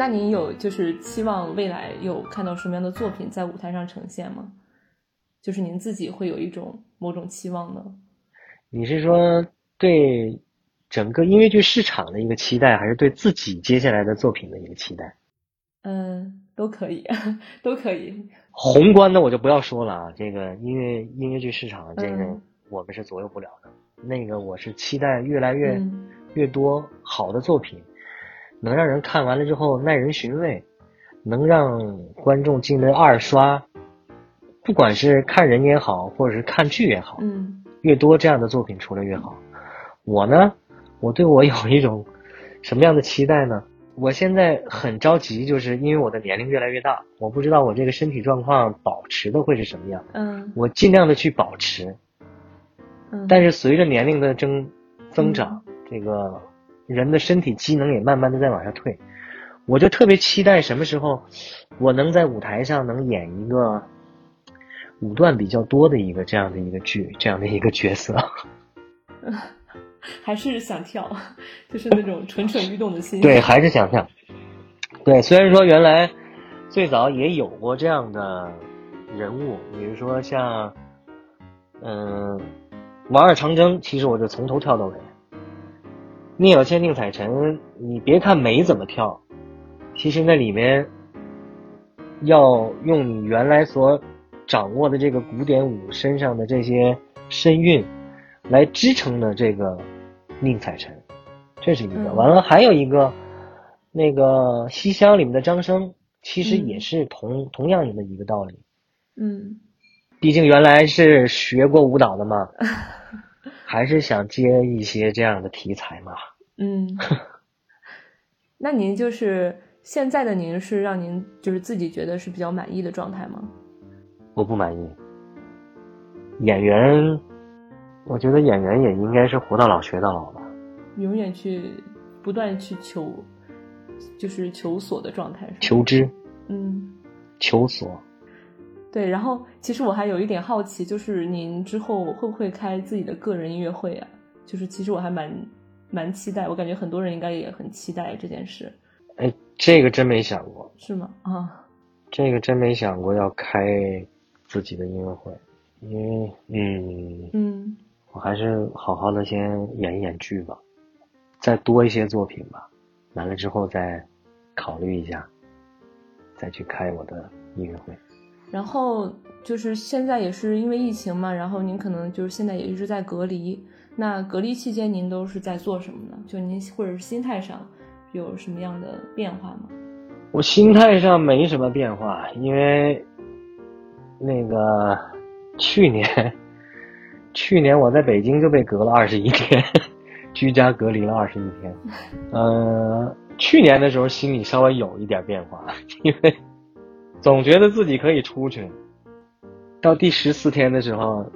那您有就是期望未来有看到什么样的作品在舞台上呈现吗？就是您自己会有一种某种期望呢？你是说对？整个音乐剧市场的一个期待，还是对自己接下来的作品的一个期待？嗯，都可以，都可以。宏观的我就不要说了啊，这个音乐音乐剧市场，这个我们是左右不了的。那个我是期待越来越越多好的作品，能让人看完了之后耐人寻味，能让观众进来二刷，不管是看人也好，或者是看剧也好，嗯，越多这样的作品出来越好。我呢？我对我有一种什么样的期待呢？我现在很着急，就是因为我的年龄越来越大，我不知道我这个身体状况保持的会是什么样。嗯我尽量的去保持，嗯，但是随着年龄的增增长，这个人的身体机能也慢慢的在往下退。我就特别期待什么时候我能在舞台上能演一个舞段比较多的一个这样的一个剧，这样的一个角色。还是想跳，就是那种蠢蠢欲动的心。对，还是想跳。对，虽然说原来最早也有过这样的人物，比如说像嗯《王二长征》，其实我就从头跳到尾。聂小倩、宁采臣，你别看没怎么跳，其实那里面要用你原来所掌握的这个古典舞身上的这些身韵来支撑的这个宁采臣，这是一个。嗯完了还有一个，那个《西厢》里面的张生，其实也是同、同样的一个道理。嗯毕竟原来是学过舞蹈的嘛，还是想接一些这样的题材嘛。嗯，那您就是现在的您是让您就是自己觉得是比较满意的状态吗？我不满意。演员，我觉得演员也应该是活到老学到老吧。永远去不断去求，就是求索的状态是？求知，嗯。求索。对，然后其实我还有一点好奇，就是您之后会不会开自己的个人音乐会啊？就是其实我还蛮蛮期待，我感觉很多人应该也很期待这件事，哎，这个真没想过，是吗？啊，这个真没想过要开自己的音乐会，因为嗯，嗯。我还是好好的先演一演剧吧，再多一些作品吧，完了之后再考虑一下，再去开我的音乐会。然后就是现在也是因为疫情嘛，然后您可能就是现在也一直在隔离。那隔离期间您都是在做什么呢？就您或者是心态上有什么样的变化吗？我心态上没什么变化，因为那个去年，去年我在北京就被隔了二十一天，居家隔离了二十一天。呃，去年的时候心里稍微有一点变化，因为总觉得自己可以出去。到第十四天的时候，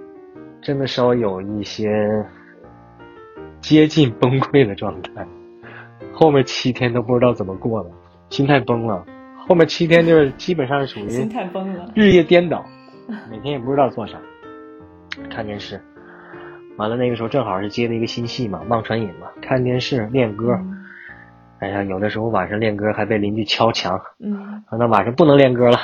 真的稍微有一些接近崩溃的状态。后面七天都不知道怎么过了，心态崩了。后面七天就是基本上是属心态崩了。日夜颠倒，每天也不知道做啥，看电视。完了那个时候正好是接了一个新戏嘛，《忘川引》嘛，看电视练歌。嗯哎呀，有的时候晚上练歌还被邻居敲墙，嗯说那晚上不能练歌了，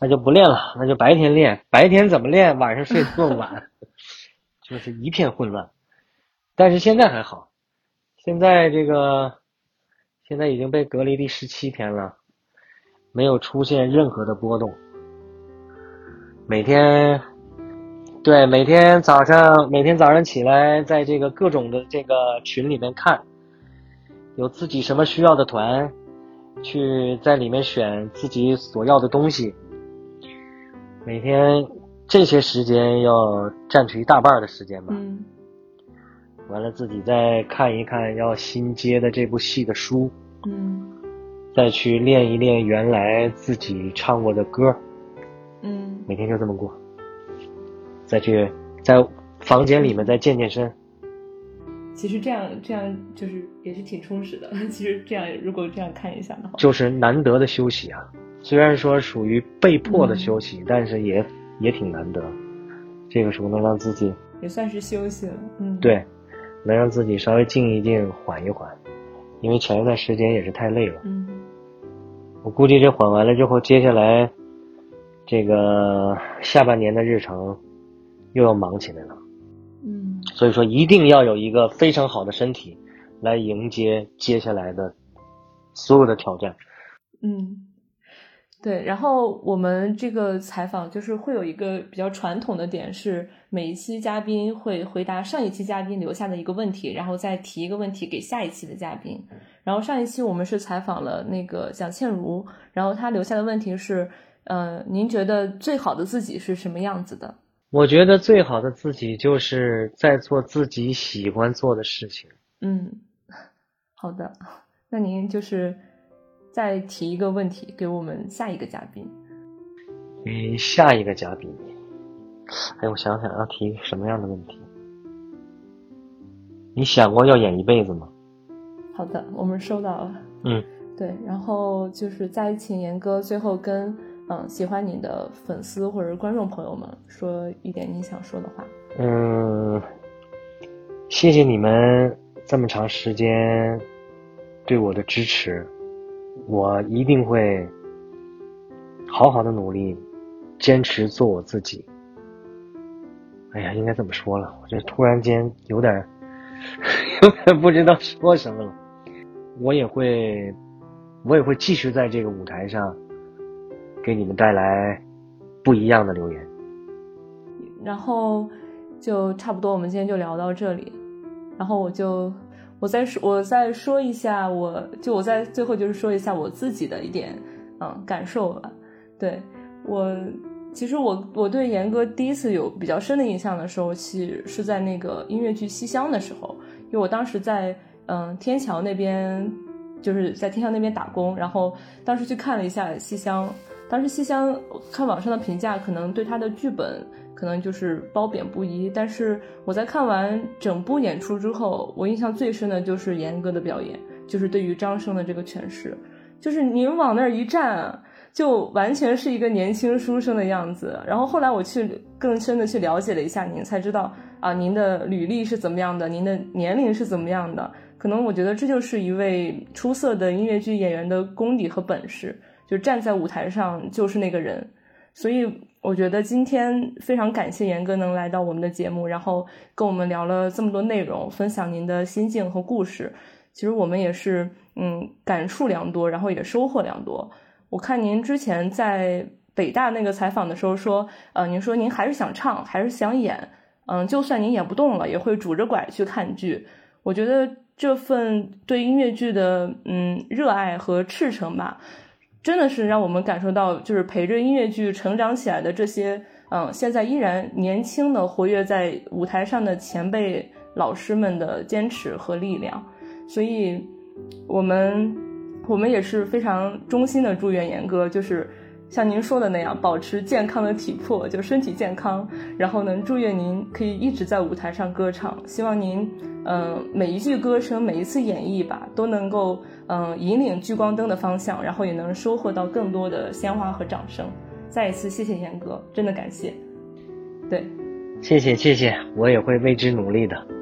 那就不练了，那就白天练。白天怎么练？晚上睡这么晚，就是一片混乱。但是现在还好，现在这个现在已经被隔离第十七天了，没有出现任何的波动。每天，对，每天早上每天早上起来，在这个各种的这个群里面看，有自己什么需要的团，去在里面选自己所要的东西。每天这些时间要占据一大半的时间吧。完了自己再看一看要新接的这部戏的书，嗯再去练一练原来自己唱过的歌，嗯每天就这么过。再去在房间里面再健健身，其实这样这样就是也是挺充实的。其实这样如果这样看一下的话，就是难得的休息啊。虽然说属于被迫的休息，但是也也挺难得。这个时候能让自己也算是休息了。嗯，，对，能让自己稍微静一静，缓一缓，因为前一段时间也是太累了。嗯我估计这缓完了之后，接下来这个下半年的日程又要忙起来了。嗯所以说，一定要有一个非常好的身体来迎接接下来的所有的挑战。嗯。对，然后我们这个采访就是会有一个比较传统的点，是每一期嘉宾会回答上一期嘉宾留下的一个问题，然后再提一个问题给下一期的嘉宾。然后上一期我们是采访了那个蒋倩茹，然后她留下的问题是，呃，您觉得最好的自己是什么样子的？我觉得最好的自己就是在做自己喜欢做的事情。嗯，好的。那您就是再提一个问题给我们下一个嘉宾。给下一个嘉宾，哎，我想想要提什么样的问题？你想过要演一辈子吗？好的，我们收到了。嗯，对，然后就是再请严哥最后跟嗯喜欢你的粉丝或者观众朋友们说一点你想说的话。嗯，谢谢你们这么长时间对我的支持，我一定会好好的努力，坚持做我自己。哎呀，应该怎么说了？我这突然间有点 有点不知道说什么了。我也会，我也会继续在这个舞台上给你们带来不一样的留言。然后就差不多，我们今天就聊到这里。然后我就我再说，我再说一下，我就我在最后就是说一下我自己的一点嗯感受吧。对我，其实我我对严哥第一次有比较深的印象的时候，其实是在那个音乐剧《西厢》的时候，因为我当时在。嗯，天桥那边就是在天桥那边打工，然后当时去看了一下《西厢》，当时《西厢》看网上的评价，可能对他的剧本可能就是褒贬不一，但是我在看完整部演出之后，我印象最深的就是严哥的表演，就是对于张生的这个诠释，就是您往那儿一站，就完全是一个年轻书生的样子。然后后来我去更深的去了解了一下您，才知道啊，您的履历是怎么样的，您的年龄是怎么样的。可能我觉得这就是一位出色的音乐剧演员的功底和本事，就站在舞台上就是那个人。所以我觉得今天非常感谢严哥能来到我们的节目，然后跟我们聊了这么多内容，分享您的心境和故事。其实我们也是嗯感触良多，然后也收获良多。我看您之前在北大那个采访的时候说，呃，您说您还是想唱，还是想演，嗯，就算您演不动了，也会拄着拐去看剧。我觉得。这份对音乐剧的嗯热爱和赤诚吧，真的是让我们感受到，就是陪着音乐剧成长起来的这些嗯，现在依然年轻的活跃在舞台上的前辈老师们的坚持和力量。所以，我们我们也是非常衷心的祝愿严哥，就是像您说的那样，保持健康的体魄，就身体健康，然后能祝愿您可以一直在舞台上歌唱。希望您。嗯，每一句歌声，每一次演绎吧，都能够嗯引领聚光灯的方向，然后也能收获到更多的鲜花和掌声。再一次谢谢严哥，真的感谢。对，谢谢谢谢，我也会为之努力的。